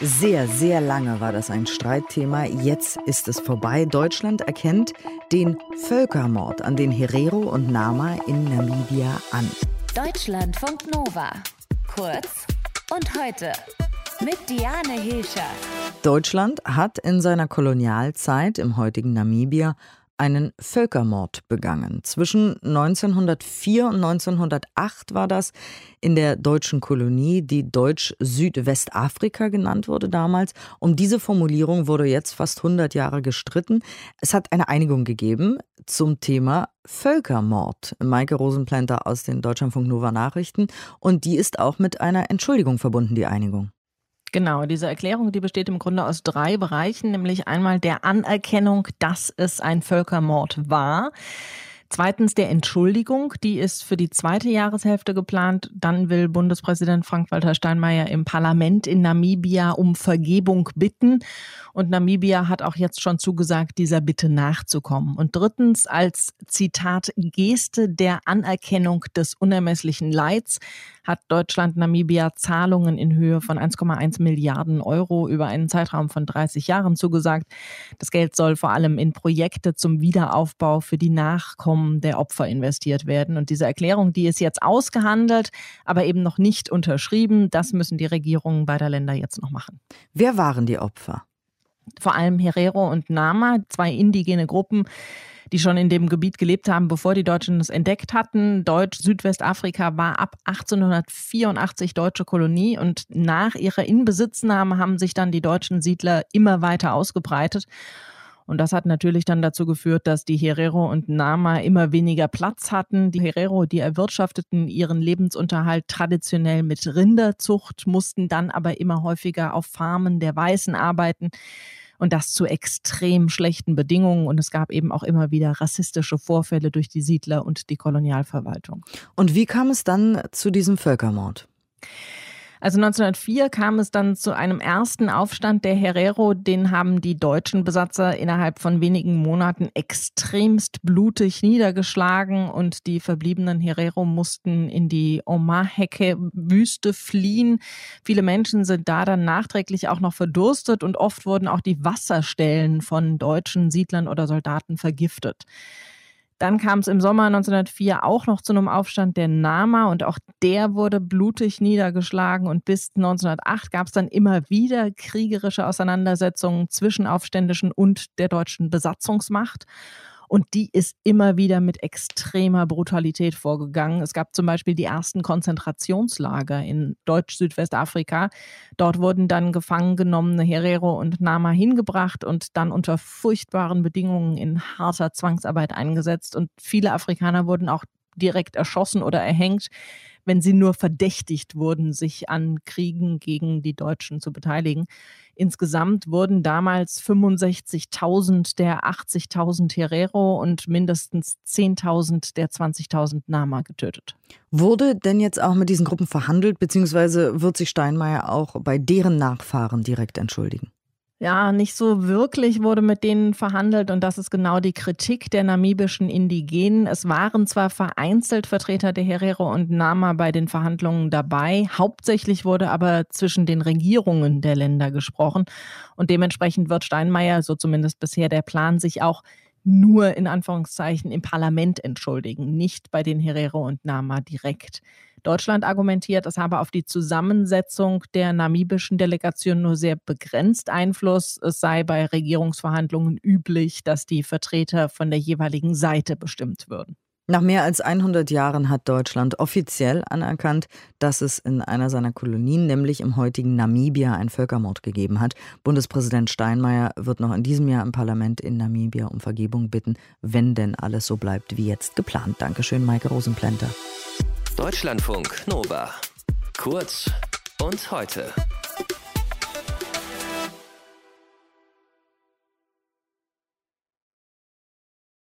Sehr, sehr lange war das ein Streitthema. Jetzt ist es vorbei. Deutschland erkennt den Völkermord an den Herero und Nama in Namibia an. Deutschlandfunk Nova. Kurz und heute. Mit Diane Hilscher. Deutschland hat in seiner Kolonialzeit im heutigen Namibia einen Völkermord begangen. Zwischen 1904 und 1908 war das in der deutschen Kolonie, die Deutsch-Südwestafrika genannt wurde damals. Um diese Formulierung wurde jetzt fast 100 Jahre gestritten. Es hat eine Einigung gegeben zum Thema Völkermord. Maike Rosenplanter aus den Deutschlandfunk Nova Nachrichten. Und die ist auch mit einer Entschuldigung verbunden, die Einigung. Genau, diese Erklärung, die besteht im Grunde aus drei Bereichen, nämlich einmal der Anerkennung, dass es ein Völkermord war. Zweitens der Entschuldigung, die ist für die zweite Jahreshälfte geplant. Dann will Bundespräsident Frank-Walter Steinmeier im Parlament in Namibia um Vergebung bitten. Und Namibia hat auch jetzt schon zugesagt, dieser Bitte nachzukommen. Und drittens als Zitat Geste der Anerkennung des unermesslichen Leids hat Deutschland Namibia Zahlungen in Höhe von 1,1 Milliarden Euro über einen Zeitraum von 30 Jahren zugesagt. Das Geld soll vor allem in Projekte zum Wiederaufbau für die Nachkommen der Opfer investiert werden. Und diese Erklärung, die ist jetzt ausgehandelt, aber eben noch nicht unterschrieben. Das müssen die Regierungen beider Länder jetzt noch machen. Wer waren die Opfer? Vor allem Herero und Nama, zwei indigene Gruppen, die schon in dem Gebiet gelebt haben, bevor die Deutschen es entdeckt hatten. Deutsch-Südwestafrika war ab 1884 deutsche Kolonie und nach ihrer Inbesitznahme haben sich dann die deutschen Siedler immer weiter ausgebreitet. Und das hat natürlich dann dazu geführt, dass die Herero und Nama immer weniger Platz hatten. Die Herero, die erwirtschafteten ihren Lebensunterhalt traditionell mit Rinderzucht, mussten dann aber immer häufiger auf Farmen der Weißen arbeiten und das zu extrem schlechten Bedingungen. Und es gab eben auch immer wieder rassistische Vorfälle durch die Siedler und die Kolonialverwaltung. Und wie kam es dann zu diesem Völkermord? Also 1904 kam es dann zu einem ersten Aufstand der Herero. Den haben die deutschen Besatzer innerhalb von wenigen Monaten extremst blutig niedergeschlagen und die verbliebenen Herero mussten in die Omaheke-Wüste fliehen. Viele Menschen sind da dann nachträglich auch noch verdurstet und oft wurden auch die Wasserstellen von deutschen Siedlern oder Soldaten vergiftet. Dann kam es im Sommer 1904 auch noch zu einem Aufstand der Nama und auch der wurde blutig niedergeschlagen und bis 1908 gab es dann immer wieder kriegerische Auseinandersetzungen zwischen Aufständischen und der deutschen Besatzungsmacht. Und die ist immer wieder mit extremer Brutalität vorgegangen. Es gab zum Beispiel die ersten Konzentrationslager in Deutsch-Südwestafrika. Dort wurden dann gefangen genommene Herero und Nama hingebracht und dann unter furchtbaren Bedingungen in harter Zwangsarbeit eingesetzt. Und viele Afrikaner wurden auch direkt erschossen oder erhängt wenn sie nur verdächtigt wurden, sich an Kriegen gegen die Deutschen zu beteiligen. Insgesamt wurden damals 65.000 der 80.000 Herero und mindestens 10.000 der 20.000 Nama getötet. Wurde denn jetzt auch mit diesen Gruppen verhandelt, beziehungsweise wird sich Steinmeier auch bei deren Nachfahren direkt entschuldigen? Ja, nicht so wirklich wurde mit denen verhandelt und das ist genau die Kritik der namibischen Indigenen. Es waren zwar vereinzelt Vertreter der Herero und Nama bei den Verhandlungen dabei, hauptsächlich wurde aber zwischen den Regierungen der Länder gesprochen und dementsprechend wird Steinmeier, so zumindest bisher der Plan, sich auch nur in Anführungszeichen im Parlament entschuldigen, nicht bei den Herero und Nama direkt. Deutschland argumentiert, es habe auf die Zusammensetzung der namibischen Delegation nur sehr begrenzt Einfluss. Es sei bei Regierungsverhandlungen üblich, dass die Vertreter von der jeweiligen Seite bestimmt würden. Nach mehr als 100 Jahren hat Deutschland offiziell anerkannt, dass es in einer seiner Kolonien, nämlich im heutigen Namibia, einen Völkermord gegeben hat. Bundespräsident Steinmeier wird noch in diesem Jahr im Parlament in Namibia um Vergebung bitten, wenn denn alles so bleibt wie jetzt geplant. Dankeschön, Maike Rosenplenter. Deutschlandfunk Nova. Kurz und heute.